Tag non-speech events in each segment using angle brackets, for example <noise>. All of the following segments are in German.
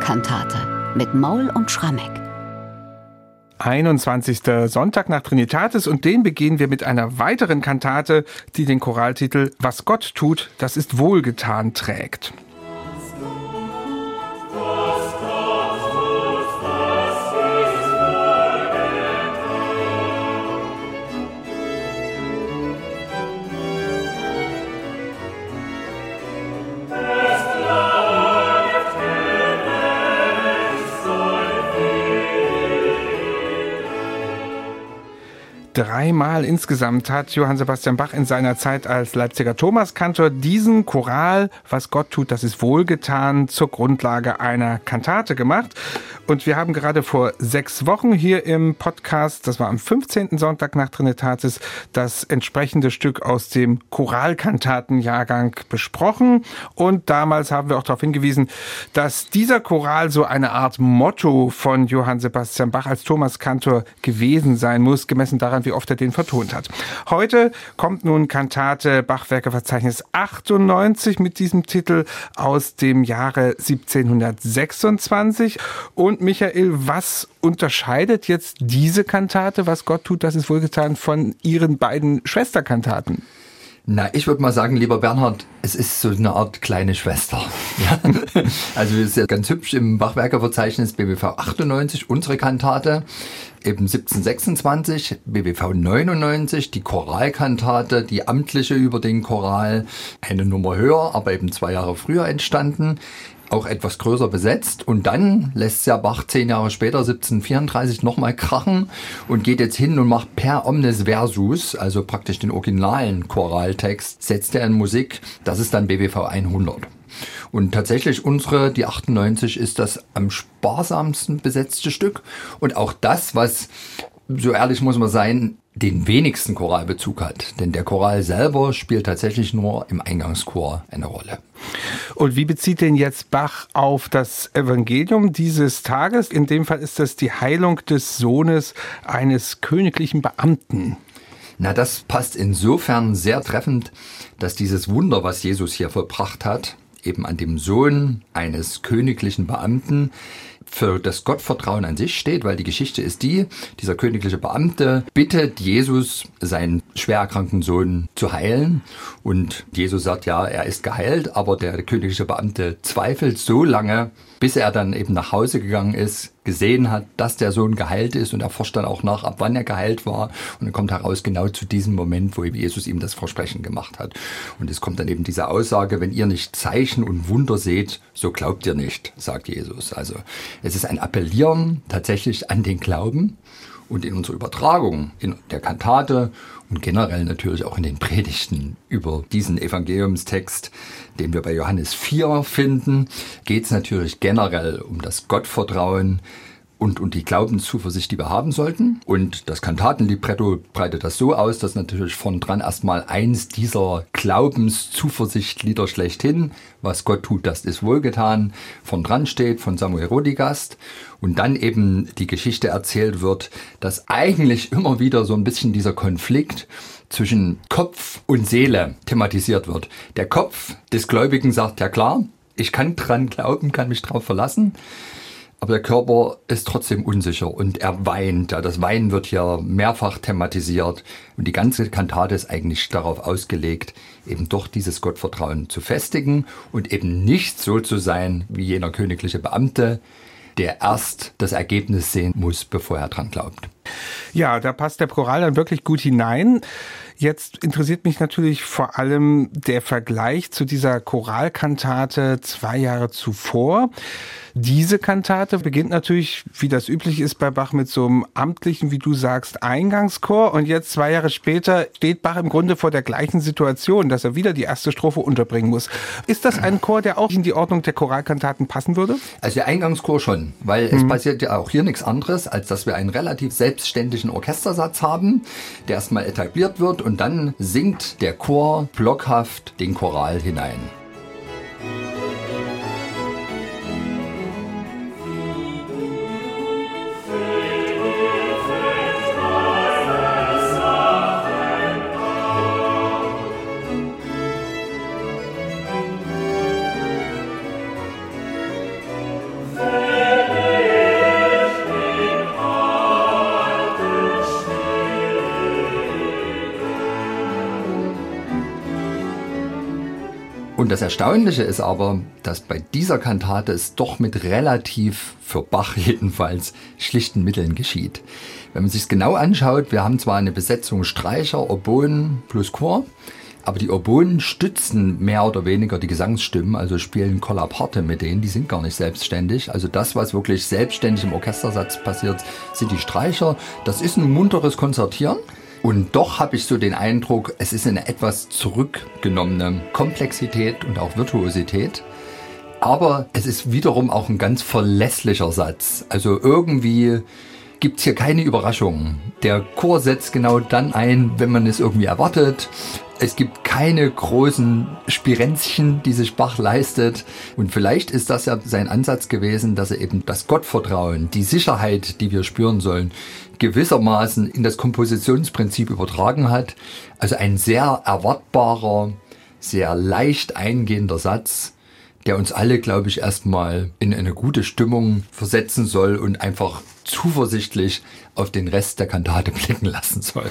Bach-Kantate mit Maul und Schrammeck. 21. Sonntag nach Trinitatis und den beginnen wir mit einer weiteren Kantate, die den Choraltitel Was Gott tut, das ist wohlgetan trägt. Dreimal insgesamt hat Johann Sebastian Bach in seiner Zeit als Leipziger Thomaskantor diesen Choral, was Gott tut, das ist wohlgetan, zur Grundlage einer Kantate gemacht. Und wir haben gerade vor sechs Wochen hier im Podcast, das war am 15. Sonntag nach Trinitatis, das entsprechende Stück aus dem Choralkantatenjahrgang besprochen. Und damals haben wir auch darauf hingewiesen, dass dieser Choral so eine Art Motto von Johann Sebastian Bach als Thomaskantor gewesen sein muss, gemessen daran, wie oft er den vertont hat. Heute kommt nun Kantate Bachwerkeverzeichnis 98 mit diesem Titel aus dem Jahre 1726. Und Michael, was unterscheidet jetzt diese Kantate, was Gott tut, das ist wohlgetan, von ihren beiden Schwesterkantaten? Na, ich würde mal sagen, lieber Bernhard, es ist so eine Art kleine Schwester. <laughs> Ja? Also es ist ja ganz hübsch im Bachwerkerverzeichnis BWV 98, unsere Kantate, eben 1726, BWV 99, die Choralkantate, die amtliche über den Choral, eine Nummer höher, aber eben zwei Jahre früher entstanden auch etwas größer besetzt und dann lässt ja Bach zehn Jahre später, 1734, nochmal krachen und geht jetzt hin und macht per omnes versus, also praktisch den originalen Choraltext, setzt er in Musik. Das ist dann BWV 100. Und tatsächlich unsere, die 98, ist das am sparsamsten besetzte Stück. Und auch das, was, so ehrlich muss man sein, den wenigsten Choralbezug hat. Denn der Choral selber spielt tatsächlich nur im Eingangschor eine Rolle. Und wie bezieht denn jetzt Bach auf das Evangelium dieses Tages? In dem Fall ist das die Heilung des Sohnes eines königlichen Beamten. Na, das passt insofern sehr treffend, dass dieses Wunder, was Jesus hier vollbracht hat, eben an dem Sohn eines königlichen Beamten, für das Gottvertrauen an sich steht, weil die Geschichte ist die, dieser königliche Beamte bittet Jesus, seinen schwer erkrankten Sohn zu heilen. Und Jesus sagt, ja, er ist geheilt, aber der königliche Beamte zweifelt so lange, bis er dann eben nach Hause gegangen ist, gesehen hat, dass der Sohn geheilt ist und er forscht dann auch nach, ab wann er geheilt war. Und dann kommt heraus, genau zu diesem Moment, wo Jesus ihm das Versprechen gemacht hat. Und es kommt dann eben diese Aussage, wenn ihr nicht Zeichen und Wunder seht, so glaubt ihr nicht, sagt Jesus. Also es ist ein Appellieren tatsächlich an den Glauben und in unserer Übertragung, in der Kantate und generell natürlich auch in den Predigten über diesen Evangeliumstext, den wir bei Johannes 4 finden, geht es natürlich generell um das Gottvertrauen, und, und die Glaubenszuversicht, die wir haben sollten. Und das Kantatenlibretto breitet das so aus, dass natürlich von dran erstmal eins dieser Glaubenszuversichtlieder schlechthin, was Gott tut, das ist wohlgetan, von dran steht, von Samuel Rodigast. Und dann eben die Geschichte erzählt wird, dass eigentlich immer wieder so ein bisschen dieser Konflikt zwischen Kopf und Seele thematisiert wird. Der Kopf des Gläubigen sagt, ja klar, ich kann dran glauben, kann mich drauf verlassen. Aber der Körper ist trotzdem unsicher und er weint. Ja, das Weinen wird hier mehrfach thematisiert und die ganze Kantate ist eigentlich darauf ausgelegt, eben doch dieses Gottvertrauen zu festigen und eben nicht so zu sein wie jener königliche Beamte, der erst das Ergebnis sehen muss, bevor er dran glaubt. Ja, da passt der Choral dann wirklich gut hinein. Jetzt interessiert mich natürlich vor allem der Vergleich zu dieser Choralkantate zwei Jahre zuvor. Diese Kantate beginnt natürlich, wie das üblich ist bei Bach, mit so einem amtlichen, wie du sagst, Eingangschor. Und jetzt zwei Jahre später steht Bach im Grunde vor der gleichen Situation, dass er wieder die erste Strophe unterbringen muss. Ist das ein Chor, der auch in die Ordnung der Choralkantaten passen würde? Also der Eingangschor schon, weil mhm. es passiert ja auch hier nichts anderes, als dass wir einen relativ selbstständigen Orchestersatz haben, der erstmal etabliert wird und dann singt der Chor blockhaft den Choral hinein. Und das Erstaunliche ist aber, dass bei dieser Kantate es doch mit relativ, für Bach jedenfalls, schlichten Mitteln geschieht. Wenn man sich genau anschaut, wir haben zwar eine Besetzung Streicher, Oboen plus Chor, aber die Oboen stützen mehr oder weniger die Gesangsstimmen, also spielen Kollaparte mit denen, die sind gar nicht selbstständig. Also das, was wirklich selbstständig im Orchestersatz passiert, sind die Streicher. Das ist ein munteres Konzertieren. Und doch habe ich so den Eindruck, es ist eine etwas zurückgenommene Komplexität und auch Virtuosität. Aber es ist wiederum auch ein ganz verlässlicher Satz. Also irgendwie gibt's hier keine Überraschungen. Der Chor setzt genau dann ein, wenn man es irgendwie erwartet. Es gibt keine großen Spirenzchen, die sich Bach leistet. Und vielleicht ist das ja sein Ansatz gewesen, dass er eben das Gottvertrauen, die Sicherheit, die wir spüren sollen, gewissermaßen in das Kompositionsprinzip übertragen hat. Also ein sehr erwartbarer, sehr leicht eingehender Satz, der uns alle, glaube ich, erstmal in eine gute Stimmung versetzen soll und einfach zuversichtlich auf den Rest der Kantate <laughs> blicken lassen soll.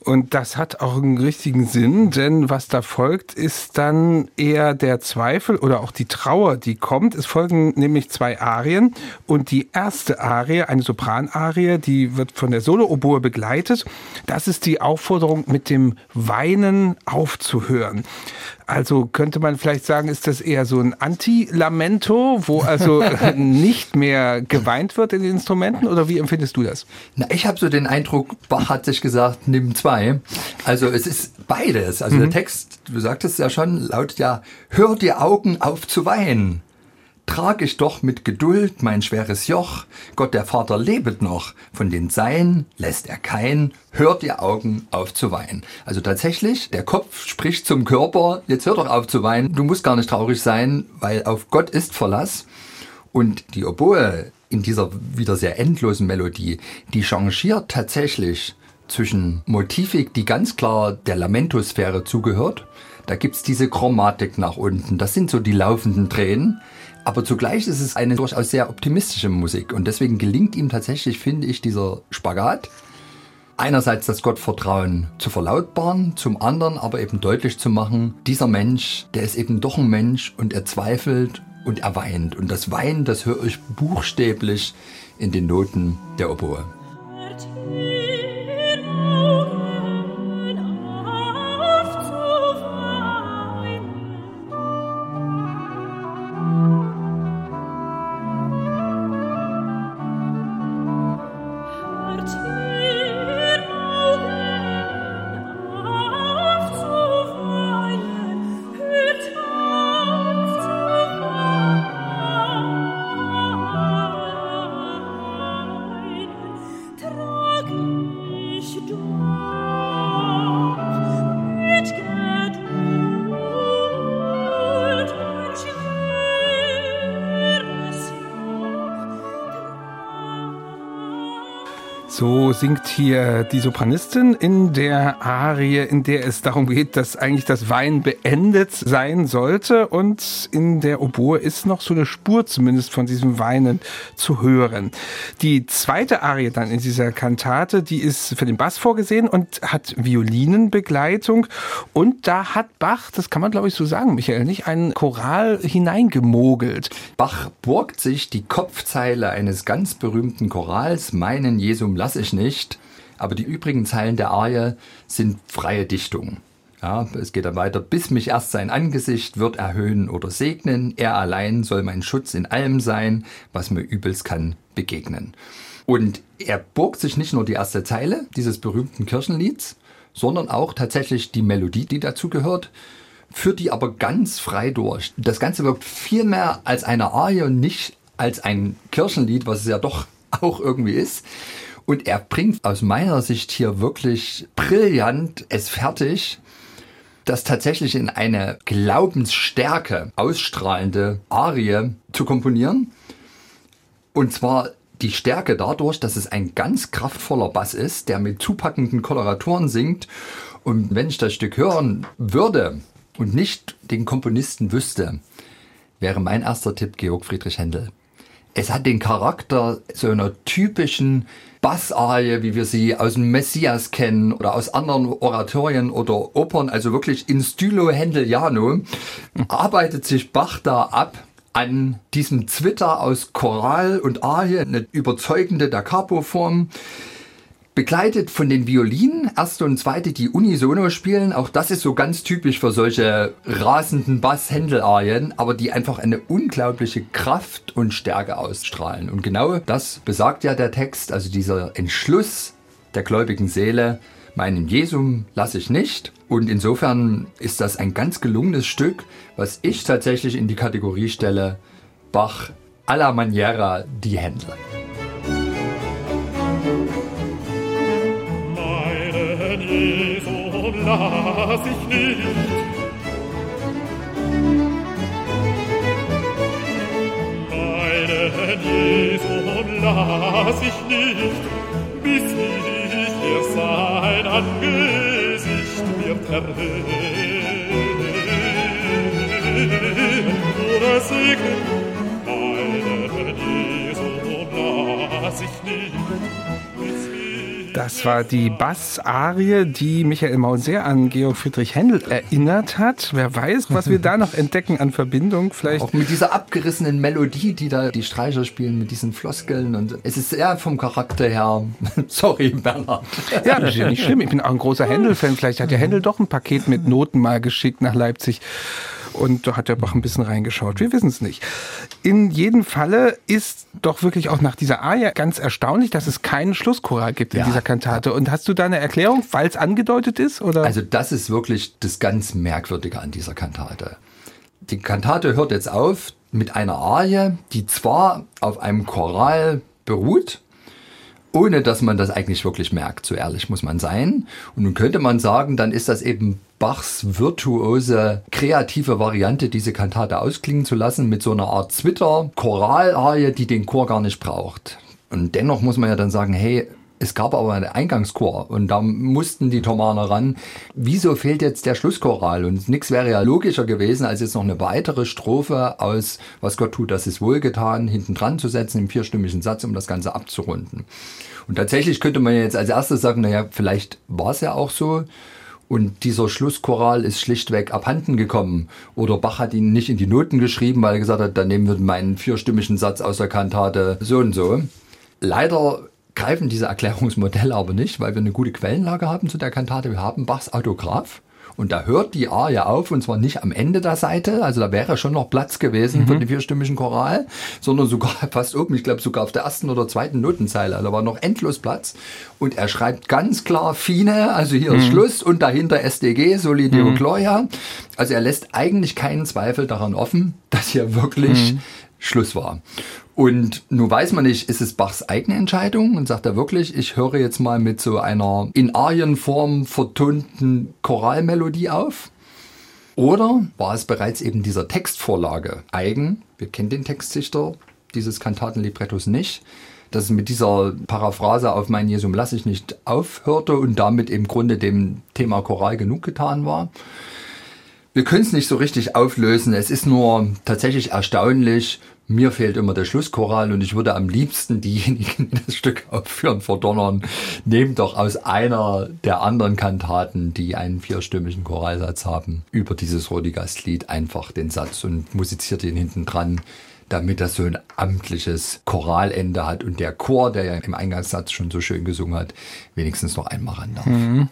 Und das hat auch einen richtigen Sinn, denn was da folgt, ist dann eher der Zweifel oder auch die Trauer, die kommt. Es folgen nämlich zwei Arien und die erste Arie, eine Sopranarie, die wird von der Solo-Oboe begleitet. Das ist die Aufforderung, mit dem Weinen aufzuhören. Also könnte man vielleicht sagen, ist das eher so ein Anti-Lamento, wo also <laughs> nicht mehr geweint wird in den Instrumenten oder wie empfindest du das? Na, ich habe so den Eindruck, Bach hat sich gesagt, nimm zwei. Also es ist beides. Also mhm. der Text, du sagtest ja schon, lautet ja, hör die Augen auf zu weinen trag ich doch mit Geduld mein schweres Joch. Gott der Vater lebet noch, von den Seinen lässt er kein, hört ihr Augen auf zu weinen. Also tatsächlich, der Kopf spricht zum Körper, jetzt hör doch auf zu weinen, du musst gar nicht traurig sein, weil auf Gott ist Verlass. Und die Oboe in dieser wieder sehr endlosen Melodie, die changiert tatsächlich zwischen Motivik, die ganz klar der Lamentosphäre zugehört, da gibt's diese Chromatik nach unten, das sind so die laufenden Tränen, aber zugleich ist es eine durchaus sehr optimistische Musik und deswegen gelingt ihm tatsächlich, finde ich, dieser Spagat. Einerseits das Gottvertrauen zu verlautbaren, zum anderen aber eben deutlich zu machen, dieser Mensch, der ist eben doch ein Mensch und er zweifelt und er weint. Und das Weinen, das höre ich buchstäblich in den Noten der Oboe. So singt hier die Sopranistin in der Arie, in der es darum geht, dass eigentlich das Weinen beendet sein sollte. Und in der Oboe ist noch so eine Spur zumindest von diesem Weinen zu hören. Die zweite Arie dann in dieser Kantate, die ist für den Bass vorgesehen und hat Violinenbegleitung. Und da hat Bach, das kann man glaube ich so sagen, Michael, nicht einen Choral hineingemogelt. Bach borgt sich die Kopfzeile eines ganz berühmten Chorals, meinen Jesum lass ich nicht. Aber die übrigen Zeilen der Arie sind freie Dichtung. Ja, es geht dann weiter. Bis mich erst sein Angesicht wird erhöhen oder segnen. Er allein soll mein Schutz in allem sein, was mir übelst kann begegnen. Und er burgt sich nicht nur die erste Zeile dieses berühmten Kirchenlieds, sondern auch tatsächlich die Melodie, die dazu gehört, führt die aber ganz frei durch. Das Ganze wirkt viel mehr als eine Arie und nicht als ein Kirchenlied, was es ja doch <laughs> auch irgendwie ist. Und er bringt aus meiner Sicht hier wirklich brillant es fertig, das tatsächlich in eine Glaubensstärke ausstrahlende Arie zu komponieren. Und zwar die Stärke dadurch, dass es ein ganz kraftvoller Bass ist, der mit zupackenden Koloraturen singt. Und wenn ich das Stück hören würde und nicht den Komponisten wüsste, wäre mein erster Tipp Georg Friedrich Händel. Es hat den Charakter so einer typischen Bassarie, wie wir sie aus dem Messias kennen oder aus anderen Oratorien oder Opern, also wirklich in Stylo Händeliano, arbeitet sich Bach da ab an diesem Zwitter aus Choral und Arie, eine überzeugende Da Capo-Form, begleitet von den Violinen, erste und zweite, die unisono spielen. Auch das ist so ganz typisch für solche rasenden Bass-Händel-Arien, aber die einfach eine unglaubliche Kraft und Stärke ausstrahlen. Und genau das besagt ja der Text, also dieser Entschluss der gläubigen Seele, meinen Jesum lasse ich nicht. Und insofern ist das ein ganz gelungenes Stück, was ich tatsächlich in die Kategorie stelle, Bach à la maniera die Händel. lass ich nicht. Meinen Jesu lass ich nicht, bis ich ihr sein Angesicht wird erhöhen. Oder segnen, meinen Jesu lass ich nicht, das war die Bassarie, die Michael Maul sehr an Georg Friedrich Händel erinnert hat. Wer weiß, was wir da noch entdecken an Verbindung. Vielleicht auch mit dieser abgerissenen Melodie, die da die Streicher spielen, mit diesen Floskeln. Und es ist sehr vom Charakter her. <laughs> Sorry, Bernhard. Ja, das ist ja nicht schlimm. Ich bin auch ein großer Händel-Fan. Vielleicht hat ja Händel doch ein Paket mit Noten mal geschickt nach Leipzig. Und da hat der Bach ein bisschen reingeschaut. Wir wissen es nicht. In jedem Falle ist doch wirklich auch nach dieser Aria ganz erstaunlich, dass es keinen Schlusschoral gibt in ja. dieser Kantate. Und hast du da eine Erklärung, weil es angedeutet ist? Oder? Also das ist wirklich das ganz Merkwürdige an dieser Kantate. Die Kantate hört jetzt auf mit einer Arie, die zwar auf einem Choral beruht, ohne dass man das eigentlich wirklich merkt, so ehrlich muss man sein. Und nun könnte man sagen, dann ist das eben Bachs virtuose, kreative Variante, diese Kantate ausklingen zu lassen mit so einer Art Zwitter, Choralarie, die den Chor gar nicht braucht. Und dennoch muss man ja dann sagen, hey, es gab aber einen Eingangschor und da mussten die Thomaner ran. Wieso fehlt jetzt der Schlusschoral? Und nichts wäre ja logischer gewesen, als jetzt noch eine weitere Strophe aus Was Gott tut, das ist wohlgetan, hinten dran zu setzen im vierstimmigen Satz, um das Ganze abzurunden. Und tatsächlich könnte man jetzt als erstes sagen, naja, vielleicht war es ja auch so. Und dieser Schlusschoral ist schlichtweg abhanden gekommen. Oder Bach hat ihn nicht in die Noten geschrieben, weil er gesagt hat, dann nehmen wir meinen vierstimmigen Satz aus der Kantate so und so. Leider greifen diese Erklärungsmodelle aber nicht, weil wir eine gute Quellenlage haben zu der Kantate. Wir haben Bachs Autograph. Und da hört die Arie auf, und zwar nicht am Ende der Seite, also da wäre schon noch Platz gewesen mhm. für den vierstimmigen Choral, sondern sogar <laughs> fast oben, ich glaube sogar auf der ersten oder zweiten Notenzeile, da war noch endlos Platz. Und er schreibt ganz klar Fine, also hier mhm. ist Schluss und dahinter SDG, Solideo mhm. Gloria. Also er lässt eigentlich keinen Zweifel daran offen, dass hier wirklich mhm. Schluss war. Und nun weiß man nicht, ist es Bachs eigene Entscheidung und sagt er wirklich, ich höre jetzt mal mit so einer in Arienform vertonten Choralmelodie auf? Oder war es bereits eben dieser Textvorlage eigen? Wir kennen den Textsichter dieses Kantatenlibrettos nicht dass es mit dieser Paraphrase auf mein Jesum lasse ich nicht aufhörte und damit im Grunde dem Thema Choral genug getan war. Wir können es nicht so richtig auflösen. Es ist nur tatsächlich erstaunlich, mir fehlt immer der Schlusschoral und ich würde am liebsten diejenigen, die das Stück aufführen, verdonnern. Nehmt doch aus einer der anderen Kantaten, die einen vierstimmigen Choralsatz haben, über dieses Rodigast-Lied einfach den Satz und musiziert ihn hinten dran damit das so ein amtliches Choralende hat und der Chor, der ja im Eingangssatz schon so schön gesungen hat, wenigstens noch einmal ran darf. Mhm.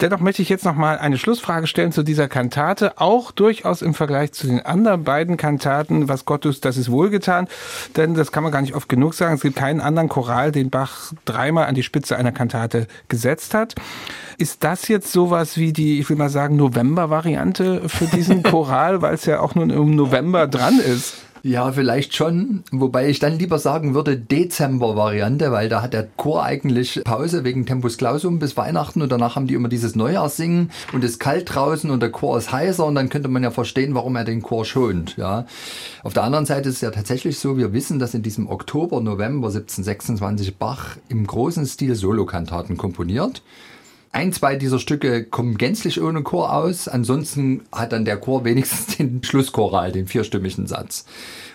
Dennoch möchte ich jetzt noch mal eine Schlussfrage stellen zu dieser Kantate, auch durchaus im Vergleich zu den anderen beiden Kantaten, was Gottes, das ist wohlgetan, denn das kann man gar nicht oft genug sagen. Es gibt keinen anderen Choral, den Bach dreimal an die Spitze einer Kantate gesetzt hat. Ist das jetzt sowas wie die, ich will mal sagen, November-Variante für diesen <laughs> Choral, weil es ja auch nun im November dran ist? Ja, vielleicht schon. Wobei ich dann lieber sagen würde Dezember-Variante, weil da hat der Chor eigentlich Pause wegen Tempus Clausum bis Weihnachten und danach haben die immer dieses Neujahrssingen und es ist kalt draußen und der Chor ist heißer und dann könnte man ja verstehen, warum er den Chor schont. Ja. Auf der anderen Seite ist es ja tatsächlich so, wir wissen, dass in diesem Oktober, November 1726 Bach im großen Stil Solokantaten komponiert. Ein, zwei dieser Stücke kommen gänzlich ohne Chor aus. Ansonsten hat dann der Chor wenigstens den Schlusschoral, den vierstimmigen Satz.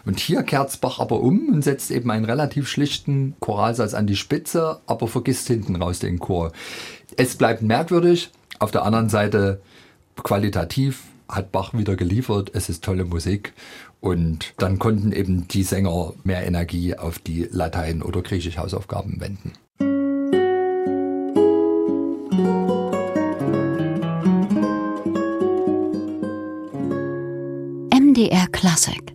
Und hier kehrt Bach aber um und setzt eben einen relativ schlichten Choralsatz an die Spitze, aber vergisst hinten raus den Chor. Es bleibt merkwürdig. Auf der anderen Seite qualitativ hat Bach wieder geliefert. Es ist tolle Musik. Und dann konnten eben die Sänger mehr Energie auf die Latein- oder Griechisch-Hausaufgaben wenden. MDR Klassik